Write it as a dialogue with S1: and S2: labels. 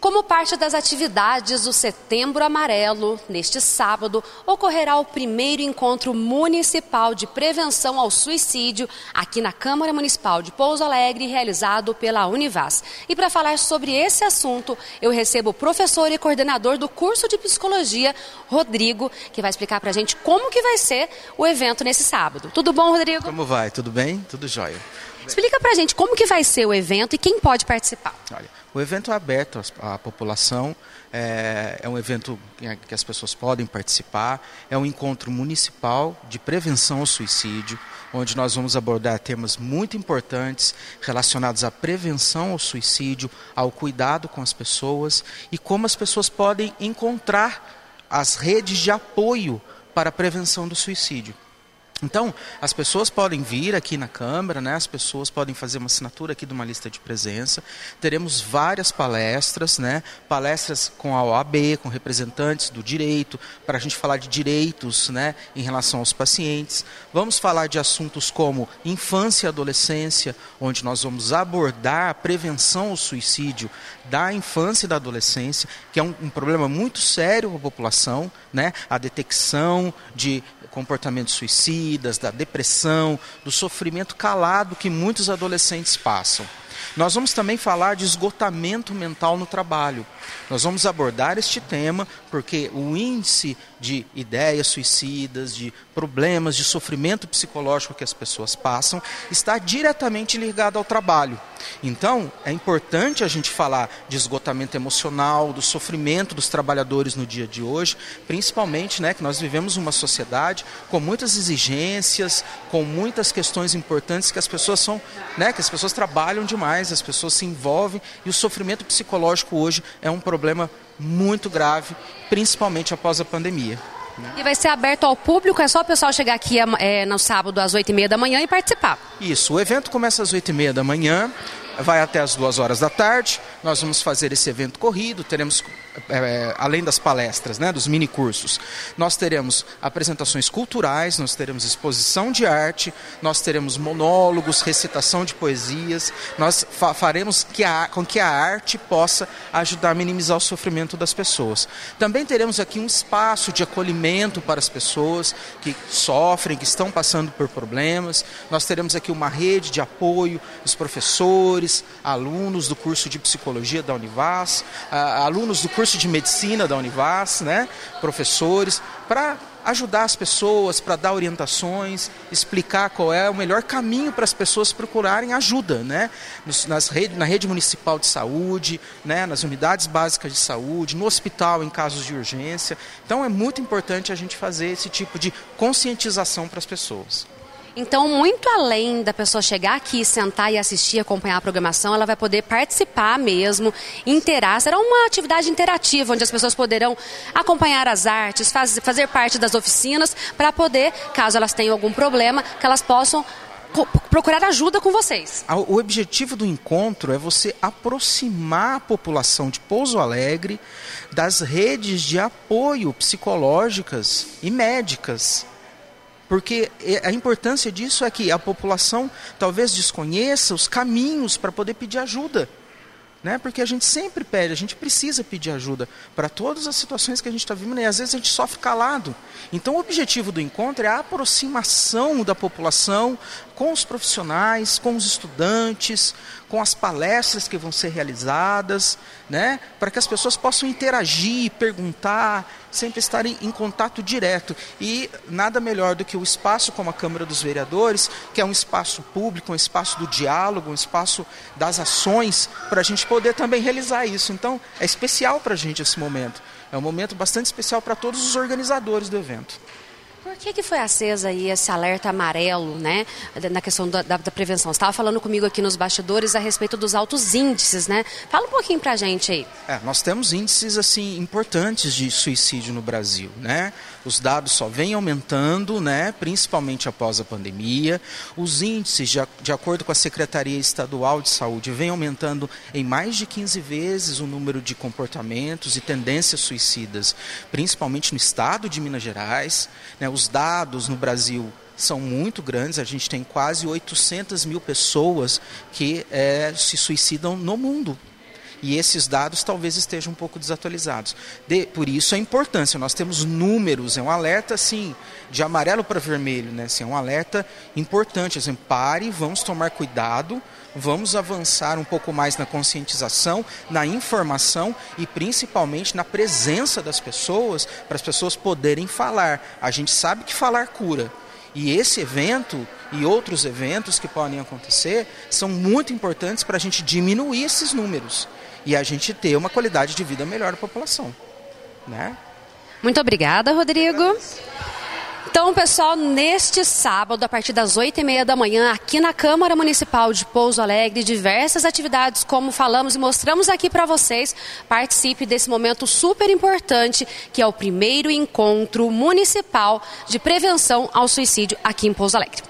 S1: Como parte das atividades do Setembro Amarelo, neste sábado ocorrerá o primeiro encontro municipal de prevenção ao suicídio aqui na Câmara Municipal de Pouso Alegre, realizado pela Univas. E para falar sobre esse assunto, eu recebo o professor e coordenador do curso de psicologia, Rodrigo, que vai explicar para a gente como que vai ser o evento nesse sábado. Tudo bom, Rodrigo?
S2: Como vai? Tudo bem? Tudo jóia.
S1: Explica para a gente como que vai ser o evento e quem pode participar.
S2: Olha, o evento é aberto à população, é, é, um evento que as pessoas podem participar, é um encontro municipal de prevenção ao suicídio, onde nós vamos abordar temas muito importantes relacionados à prevenção ao suicídio, ao cuidado com as pessoas e como as pessoas podem encontrar as redes de apoio para a prevenção do suicídio. Então, as pessoas podem vir aqui na Câmara, né? as pessoas podem fazer uma assinatura aqui de uma lista de presença. Teremos várias palestras, né? palestras com a OAB, com representantes do direito, para a gente falar de direitos né? em relação aos pacientes. Vamos falar de assuntos como infância e adolescência, onde nós vamos abordar a prevenção ao suicídio da infância e da adolescência, que é um, um problema muito sério para a população, né? a detecção de comportamentos suicidas, da depressão, do sofrimento calado que muitos adolescentes passam. Nós vamos também falar de esgotamento mental no trabalho. Nós vamos abordar este tema porque o índice de ideias suicidas, de problemas, de sofrimento psicológico que as pessoas passam, está diretamente ligado ao trabalho. Então, é importante a gente falar de esgotamento emocional, do sofrimento dos trabalhadores no dia de hoje, principalmente né, que nós vivemos uma sociedade com muitas exigências, com muitas questões importantes que as pessoas são, né, que as pessoas trabalham demais, as pessoas se envolvem e o sofrimento psicológico hoje é um problema muito grave, principalmente após a pandemia.
S1: E vai ser aberto ao público, é só o pessoal chegar aqui é, no sábado às 8h30 da manhã e participar.
S2: Isso, o evento começa às 8h30 da manhã, vai até as 2 horas da tarde. Nós vamos fazer esse evento corrido, teremos é, além das palestras, né, dos mini cursos, nós teremos apresentações culturais, nós teremos exposição de arte, nós teremos monólogos, recitação de poesias, nós fa faremos que a, com que a arte possa ajudar a minimizar o sofrimento das pessoas. Também teremos aqui um espaço de acolhimento para as pessoas que sofrem, que estão passando por problemas. Nós teremos aqui uma rede de apoio, os professores, alunos do curso de psicologia da Univas, alunos do curso curso de medicina da Univas, né, professores, para ajudar as pessoas, para dar orientações, explicar qual é o melhor caminho para as pessoas procurarem ajuda, né? Nas rede, na rede municipal de saúde, né? nas unidades básicas de saúde, no hospital em casos de urgência. Então é muito importante a gente fazer esse tipo de conscientização para as pessoas.
S1: Então, muito além da pessoa chegar aqui, sentar e assistir, acompanhar a programação, ela vai poder participar mesmo, interar. Será uma atividade interativa, onde as pessoas poderão acompanhar as artes, faz, fazer parte das oficinas, para poder, caso elas tenham algum problema, que elas possam procurar ajuda com vocês.
S2: O objetivo do encontro é você aproximar a população de Pouso Alegre das redes de apoio psicológicas e médicas porque a importância disso é que a população talvez desconheça os caminhos para poder pedir ajuda. Né? Porque a gente sempre pede, a gente precisa pedir ajuda para todas as situações que a gente está vivendo e às vezes a gente sofre calado. Então o objetivo do encontro é a aproximação da população com os profissionais, com os estudantes, com as palestras que vão ser realizadas, né? para que as pessoas possam interagir, perguntar, sempre estarem em contato direto. E nada melhor do que o espaço como a Câmara dos Vereadores, que é um espaço público, um espaço do diálogo, um espaço das ações, para a gente poder também realizar isso. Então, é especial para a gente esse momento. É um momento bastante especial para todos os organizadores do evento.
S1: Por que, que foi acesa aí esse alerta amarelo, né, na questão da, da, da prevenção? Você estava falando comigo aqui nos bastidores a respeito dos altos índices, né? Fala um pouquinho para a gente aí.
S2: É, nós temos índices assim importantes de suicídio no Brasil, né? Os dados só vêm aumentando, né, principalmente após a pandemia. Os índices, de, de acordo com a Secretaria Estadual de Saúde, vêm aumentando em mais de 15 vezes o número de comportamentos e tendências suicidas, principalmente no estado de Minas Gerais. Né, os dados no Brasil são muito grandes, a gente tem quase 800 mil pessoas que é, se suicidam no mundo. E esses dados talvez estejam um pouco desatualizados. De, por isso a importância, nós temos números, é um alerta assim, de amarelo para vermelho, né? Assim, é um alerta importante. Assim, pare, vamos tomar cuidado, vamos avançar um pouco mais na conscientização, na informação e principalmente na presença das pessoas, para as pessoas poderem falar. A gente sabe que falar cura. E esse evento e outros eventos que podem acontecer são muito importantes para a gente diminuir esses números e a gente ter uma qualidade de vida melhor da população. Né?
S1: Muito obrigada, Rodrigo. Então, pessoal, neste sábado, a partir das oito e meia da manhã, aqui na Câmara Municipal de Pouso Alegre, diversas atividades, como falamos e mostramos aqui para vocês. Participe desse momento super importante, que é o primeiro encontro municipal de prevenção ao suicídio aqui em Pouso Alegre.